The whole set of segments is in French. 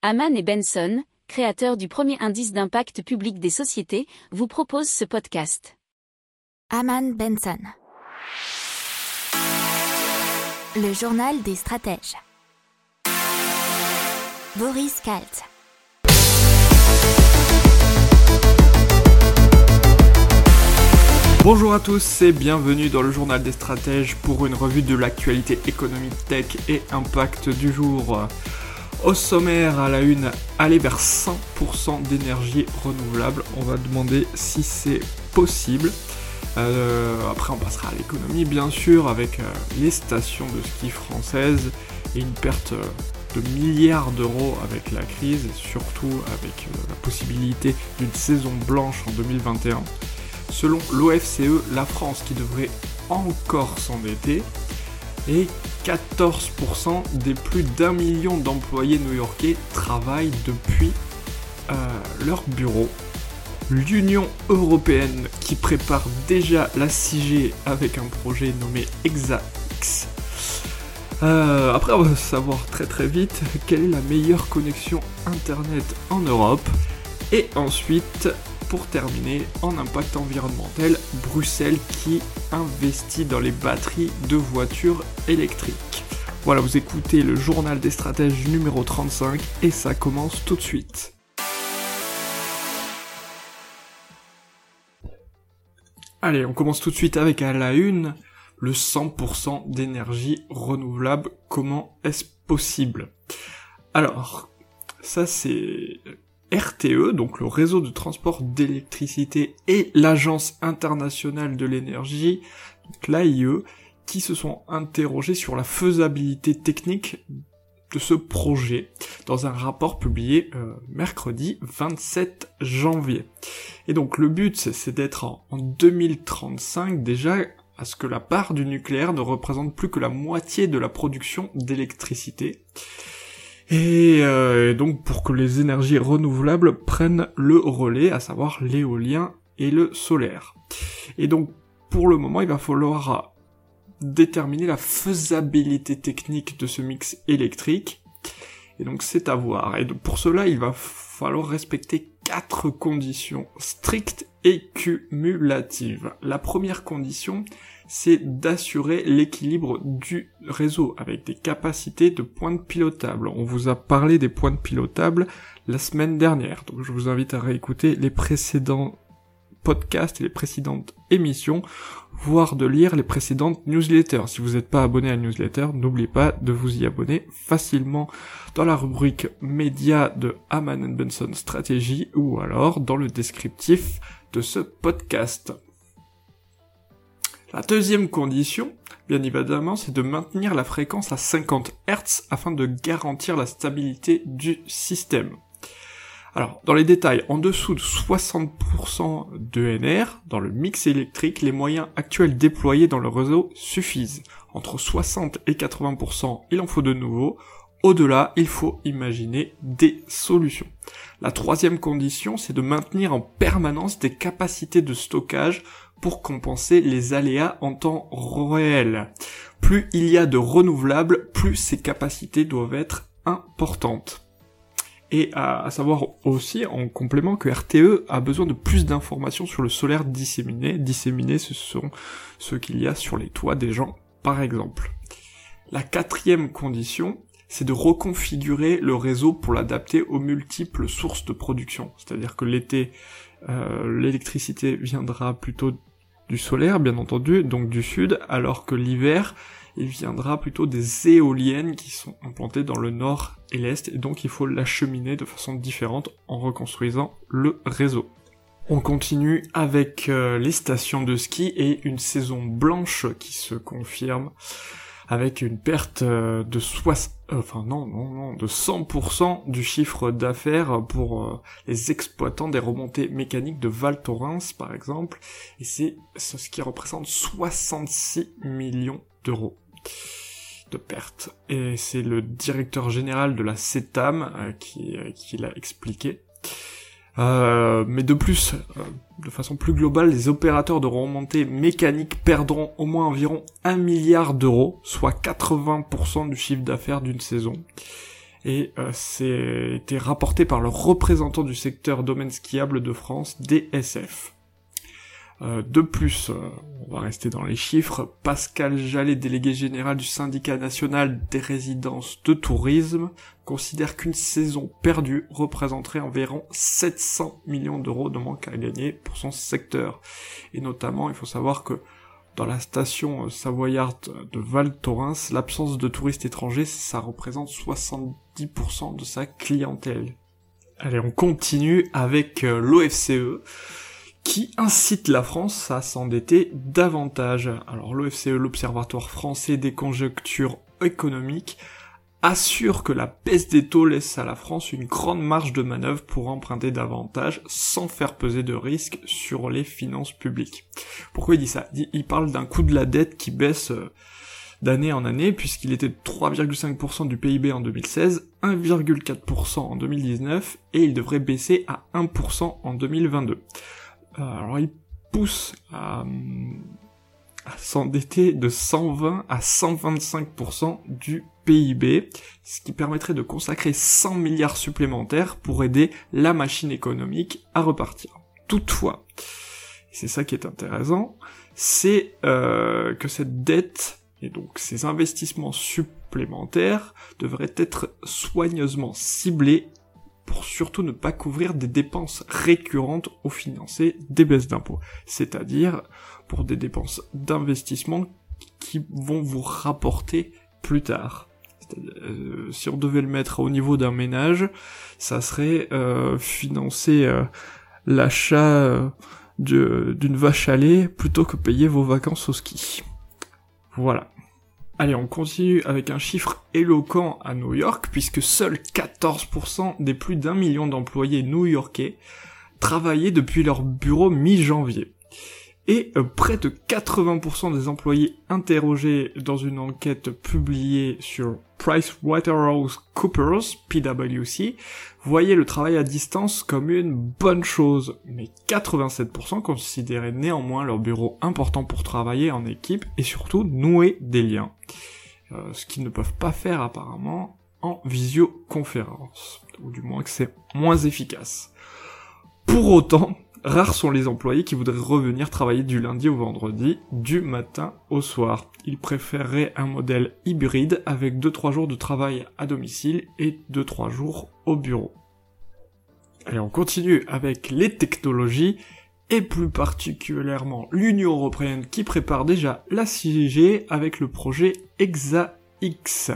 Haman et Benson, créateurs du premier indice d'impact public des sociétés, vous proposent ce podcast. Haman Benson. Le journal des stratèges. Boris Kalt. Bonjour à tous et bienvenue dans le journal des stratèges pour une revue de l'actualité économique tech et impact du jour. Au sommaire, à la une, aller vers 100% d'énergie renouvelable. On va demander si c'est possible. Euh, après, on passera à l'économie, bien sûr, avec euh, les stations de ski françaises et une perte euh, de milliards d'euros avec la crise, et surtout avec la possibilité d'une saison blanche en 2021. Selon l'OFCE, la France qui devrait encore s'endetter et 14% des plus d'un million d'employés new-yorkais travaillent depuis euh, leur bureau. L'Union européenne qui prépare déjà la 6G avec un projet nommé ExaX. Euh, après, on va savoir très très vite quelle est la meilleure connexion internet en Europe. Et ensuite, pour terminer, en impact environnemental, Bruxelles qui investit dans les batteries de voitures électriques. Voilà, vous écoutez le journal des stratèges numéro 35 et ça commence tout de suite. Allez, on commence tout de suite avec à la une le 100% d'énergie renouvelable. Comment est-ce possible? Alors, ça c'est RTE, donc le réseau de transport d'électricité et l'Agence internationale de l'énergie, l'AIE, qui se sont interrogés sur la faisabilité technique de ce projet dans un rapport publié euh, mercredi 27 janvier. Et donc le but c'est d'être en, en 2035 déjà à ce que la part du nucléaire ne représente plus que la moitié de la production d'électricité. Euh, et, donc pour que les énergies renouvelables prennent le relais, à savoir l'éolien et le solaire. Et donc pour le moment, il va falloir déterminer la faisabilité technique de ce mix électrique. Et donc c'est à voir. Et pour cela, il va falloir respecter quatre conditions strictes et cumulatives. La première condition, c'est d'assurer l'équilibre du réseau avec des capacités de pointes pilotables. On vous a parlé des pointes pilotables la semaine dernière, donc je vous invite à réécouter les précédents et les précédentes émissions, voire de lire les précédentes newsletters. Si vous n'êtes pas abonné à la newsletter, n'oubliez pas de vous y abonner facilement dans la rubrique média de Haman Benson Stratégie ou alors dans le descriptif de ce podcast. La deuxième condition, bien évidemment, c'est de maintenir la fréquence à 50 Hz afin de garantir la stabilité du système. Alors, dans les détails, en dessous de 60% de NR, dans le mix électrique, les moyens actuels déployés dans le réseau suffisent. Entre 60 et 80%, il en faut de nouveau. Au-delà, il faut imaginer des solutions. La troisième condition, c'est de maintenir en permanence des capacités de stockage pour compenser les aléas en temps réel. Plus il y a de renouvelables, plus ces capacités doivent être importantes. Et à, savoir aussi en complément que RTE a besoin de plus d'informations sur le solaire disséminé. Disséminé, ce sont ceux qu'il y a sur les toits des gens, par exemple. La quatrième condition, c'est de reconfigurer le réseau pour l'adapter aux multiples sources de production. C'est-à-dire que l'été, euh, l'électricité viendra plutôt du solaire, bien entendu, donc du sud, alors que l'hiver, il viendra plutôt des éoliennes qui sont implantées dans le nord et l'est, et donc il faut l'acheminer de façon différente en reconstruisant le réseau. On continue avec euh, les stations de ski et une saison blanche qui se confirme avec une perte euh, de 60, euh, enfin non, non, non, de 100% du chiffre d'affaires pour les exploitants des remontées mécaniques de Val Thorens, par exemple, et c'est ce qui représente 66 millions d'euros de pertes. Et c'est le directeur général de la CETAM qui, qui l'a expliqué. Euh, mais de plus, euh, de façon plus globale, les opérateurs de remontée mécanique perdront au moins environ 1 milliard d'euros, soit 80% du chiffre d'affaires d'une saison. et euh, c'est été rapporté par le représentant du secteur domaine skiable de France, DSF. Euh, de plus, euh, on va rester dans les chiffres, Pascal Jallet, délégué général du syndicat national des résidences de tourisme, considère qu'une saison perdue représenterait environ 700 millions d'euros de manque à gagner pour son secteur. Et notamment, il faut savoir que dans la station savoyarde de Val Thorens, l'absence de touristes étrangers, ça représente 70% de sa clientèle. Allez, on continue avec euh, l'OFCE qui incite la France à s'endetter davantage. Alors l'OFCE, l'Observatoire français des conjonctures économiques, assure que la baisse des taux laisse à la France une grande marge de manœuvre pour emprunter davantage sans faire peser de risques sur les finances publiques. Pourquoi il dit ça? Il parle d'un coût de la dette qui baisse euh, d'année en année puisqu'il était de 3,5% du PIB en 2016, 1,4% en 2019 et il devrait baisser à 1% en 2022. Euh, alors il pousse à, s'endetter de 120 à 125% du PIB, ce qui permettrait de consacrer 100 milliards supplémentaires pour aider la machine économique à repartir. Toutefois, c'est ça qui est intéressant, c'est euh, que cette dette et donc ces investissements supplémentaires devraient être soigneusement ciblés pour surtout ne pas couvrir des dépenses récurrentes au financer des baisses d'impôts. C'est-à-dire pour des dépenses d'investissement qui vont vous rapporter plus tard. Euh, si on devait le mettre au niveau d'un ménage, ça serait euh, financer euh, l'achat d'une vache à lait plutôt que payer vos vacances au ski. Voilà. Allez, on continue avec un chiffre éloquent à New York, puisque seuls 14% des plus d'un million d'employés new-yorkais travaillaient depuis leur bureau mi-janvier. Et euh, près de 80% des employés interrogés dans une enquête publiée sur PricewaterhouseCoopers, PwC, voyaient le travail à distance comme une bonne chose, mais 87% considéraient néanmoins leur bureau important pour travailler en équipe et surtout nouer des liens. Euh, ce qu'ils ne peuvent pas faire apparemment en visioconférence, ou du moins que c'est moins efficace. Pour autant, Rares sont les employés qui voudraient revenir travailler du lundi au vendredi, du matin au soir. Ils préféreraient un modèle hybride avec 2-3 jours de travail à domicile et 2-3 jours au bureau. Allez, on continue avec les technologies et plus particulièrement l'Union Européenne qui prépare déjà la 6G avec le projet EXA-X.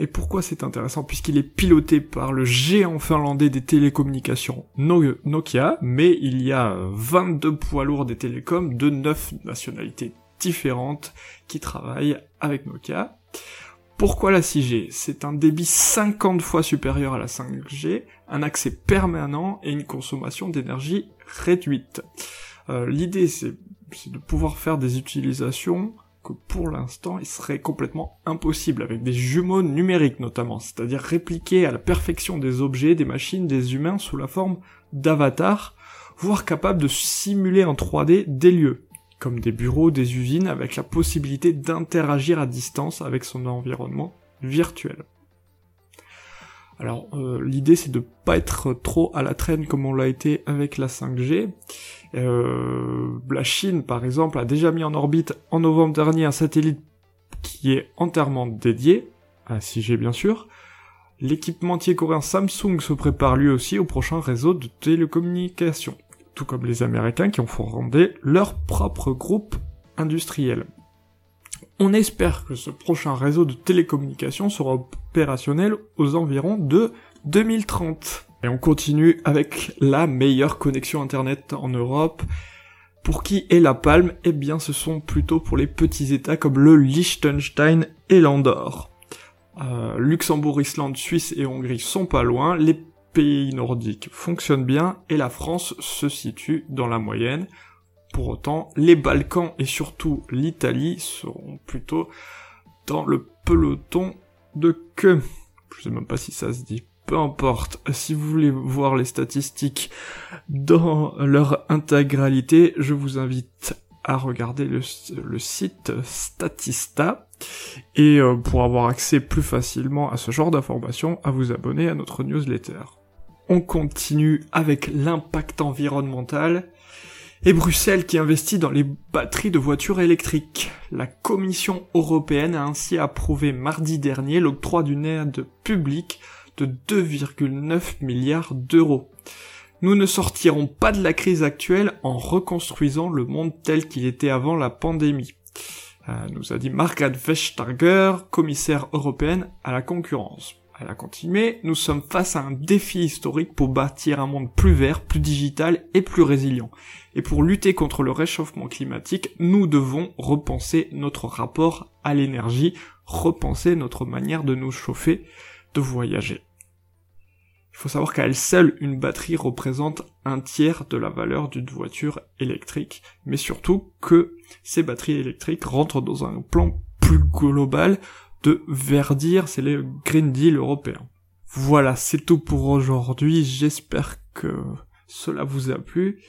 Et pourquoi c'est intéressant? Puisqu'il est piloté par le géant finlandais des télécommunications Nokia, mais il y a 22 poids lourds des télécoms de 9 nationalités différentes qui travaillent avec Nokia. Pourquoi la 6G C'est un débit 50 fois supérieur à la 5G, un accès permanent et une consommation d'énergie réduite. Euh, l'idée c'est de pouvoir faire des utilisations que pour l'instant il serait complètement impossible avec des jumeaux numériques notamment, c'est-à-dire répliquer à la perfection des objets, des machines, des humains sous la forme d'avatars, voire capable de simuler en 3D des lieux, comme des bureaux, des usines, avec la possibilité d'interagir à distance avec son environnement virtuel. Alors euh, l'idée c'est de pas être trop à la traîne comme on l'a été avec la 5G. Euh, la Chine par exemple a déjà mis en orbite en novembre dernier un satellite qui est entièrement dédié à 6G bien sûr. L'équipementier coréen Samsung se prépare lui aussi au prochain réseau de télécommunications, tout comme les Américains qui ont fondé leur propre groupe industriel. On espère que ce prochain réseau de télécommunications sera opérationnel aux environs de 2030. Et on continue avec la meilleure connexion internet en Europe. Pour qui est la palme? Eh bien ce sont plutôt pour les petits états comme le Liechtenstein et l'Andorre. Euh, Luxembourg, Islande, Suisse et Hongrie sont pas loin, les pays nordiques fonctionnent bien et la France se situe dans la moyenne. Pour autant, les Balkans et surtout l'Italie seront plutôt dans le peloton de queue. Je sais même pas si ça se dit. Peu importe. Si vous voulez voir les statistiques dans leur intégralité, je vous invite à regarder le, site Statista. Et euh, pour avoir accès plus facilement à ce genre d'informations, à vous abonner à notre newsletter. On continue avec l'impact environnemental et Bruxelles qui investit dans les batteries de voitures électriques. La Commission européenne a ainsi approuvé mardi dernier l'octroi d'une aide publique de 2,9 milliards d'euros. Nous ne sortirons pas de la crise actuelle en reconstruisant le monde tel qu'il était avant la pandémie, euh, nous a dit Margaret Vestager, commissaire européenne à la concurrence. Elle a continué, nous sommes face à un défi historique pour bâtir un monde plus vert, plus digital et plus résilient. Et pour lutter contre le réchauffement climatique, nous devons repenser notre rapport à l'énergie, repenser notre manière de nous chauffer, de voyager. Il faut savoir qu'à elle seule, une batterie représente un tiers de la valeur d'une voiture électrique, mais surtout que ces batteries électriques rentrent dans un plan plus global de verdir, c'est le Green Deal européen. Voilà, c'est tout pour aujourd'hui, j'espère que cela vous a plu.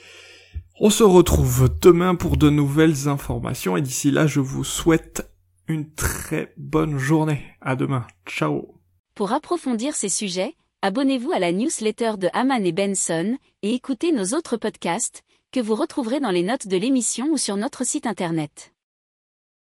On se retrouve demain pour de nouvelles informations et d'ici là je vous souhaite une très bonne journée. À demain. Ciao. Pour approfondir ces sujets, abonnez-vous à la newsletter de Haman et Benson et écoutez nos autres podcasts que vous retrouverez dans les notes de l'émission ou sur notre site internet.